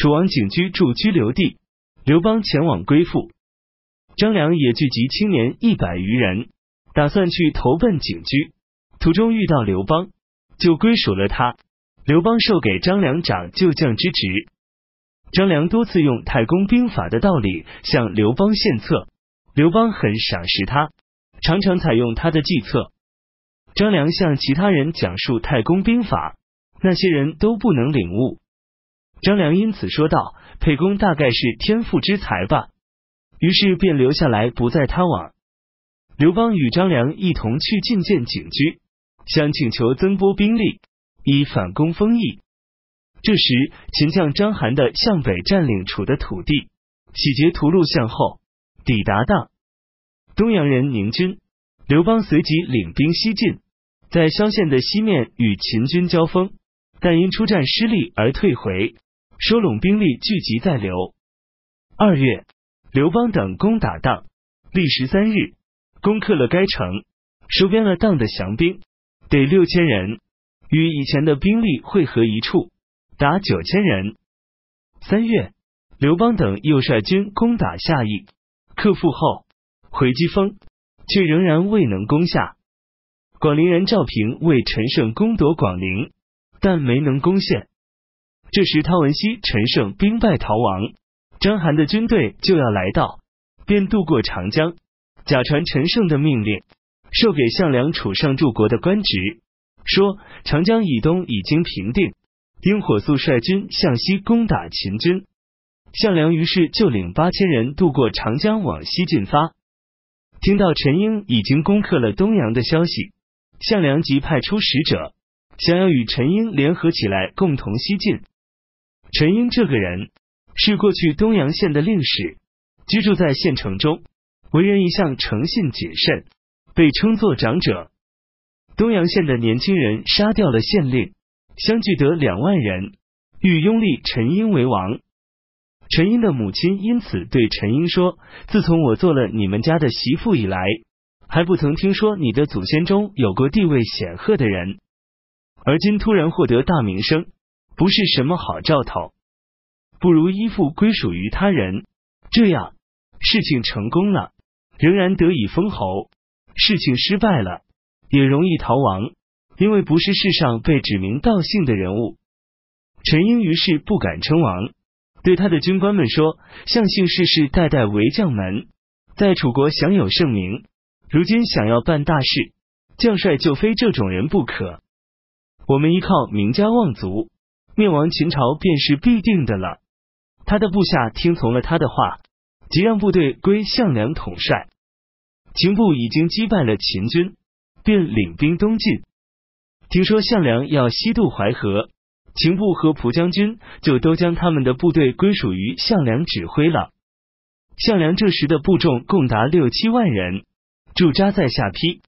楚王景居驻居留地，刘邦前往归附。张良也聚集青年一百余人，打算去投奔景居。途中遇到刘邦，就归属了他。刘邦授给张良长旧将之职。张良多次用太公兵法的道理向刘邦献策，刘邦很赏识他，常常采用他的计策。张良向其他人讲述太公兵法，那些人都不能领悟。张良因此说道：“沛公大概是天赋之才吧。”于是便留下来，不再他往。刘邦与张良一同去觐见景驹，想请求增拨兵力，以反攻丰邑。这时，秦将章邯的向北占领楚的土地，洗劫屠戮向后，抵达当东阳人宁军。刘邦随即领兵西进，在萧县的西面与秦军交锋，但因出战失利而退回，收拢兵力聚集在刘。二月，刘邦等攻打当，历时三日，攻克了该城，收编了当的降兵，得六千人，与以前的兵力汇合一处，达九千人。三月，刘邦等又率军攻打下邑，克复后回击封。却仍然未能攻下。广陵人赵平为陈胜攻夺广陵，但没能攻陷。这时汤文熙、陈胜兵败逃亡，章邯的军队就要来到，便渡过长江，假传陈胜的命令，授给项梁楚上柱国的官职，说长江以东已经平定，应火速率军向西攻打秦军。项梁于是就领八千人渡过长江往西进发。听到陈英已经攻克了东阳的消息，项梁即派出使者，想要与陈英联合起来，共同西进。陈英这个人是过去东阳县的令史，居住在县城中，为人一向诚信谨慎，被称作长者。东阳县的年轻人杀掉了县令，相聚得两万人，欲拥立陈英为王。陈英的母亲因此对陈英说：“自从我做了你们家的媳妇以来，还不曾听说你的祖先中有过地位显赫的人，而今突然获得大名声，不是什么好兆头。不如依附归属于他人，这样事情成功了，仍然得以封侯；事情失败了，也容易逃亡，因为不是世上被指名道姓的人物。”陈英于是不敢称王。对他的军官们说：“相姓世世代代为将门，在楚国享有盛名。如今想要办大事，将帅就非这种人不可。我们依靠名家望族，灭亡秦朝便是必定的了。”他的部下听从了他的话，即让部队归项梁统帅。秦部已经击败了秦军，便领兵东进。听说项梁要西渡淮河。秦部和蒲将军就都将他们的部队归属于项梁指挥了。项梁这时的部众共达六七万人，驻扎在下邳。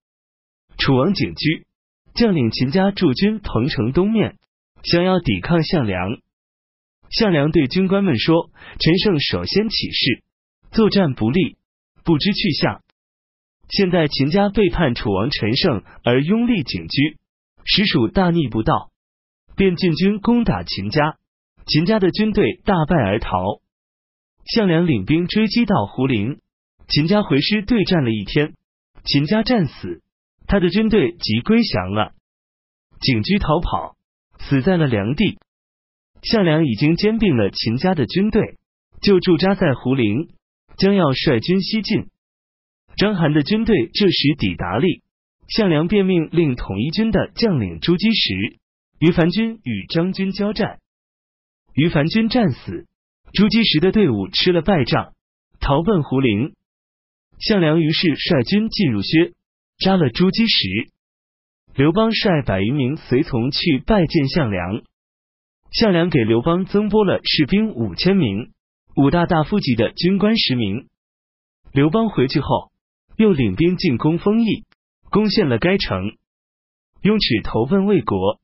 楚王景居将领秦家驻军彭城东面，想要抵抗项梁。项梁对军官们说：“陈胜首先起事，作战不利，不知去向。现在秦家背叛楚王陈胜而拥立景驹，实属大逆不道。”便进军攻打秦家，秦家的军队大败而逃。项梁领兵追击到胡陵，秦家回师对战了一天，秦家战死，他的军队即归降了。景驹逃跑，死在了梁地。项梁已经兼并了秦家的军队，就驻扎在胡陵，将要率军西进。章邯的军队这时抵达历，项梁便命令统一军的将领朱基石。于凡军与张军交战，于凡军战死，朱基石的队伍吃了败仗，逃奔胡陵。项梁于是率军进入薛，杀了朱基石。刘邦率百余名随从去拜见项梁，项梁给刘邦增拨了士兵五千名，五大大夫级的军官十名。刘邦回去后，又领兵进攻丰邑，攻陷了该城。雍齿投奔魏国。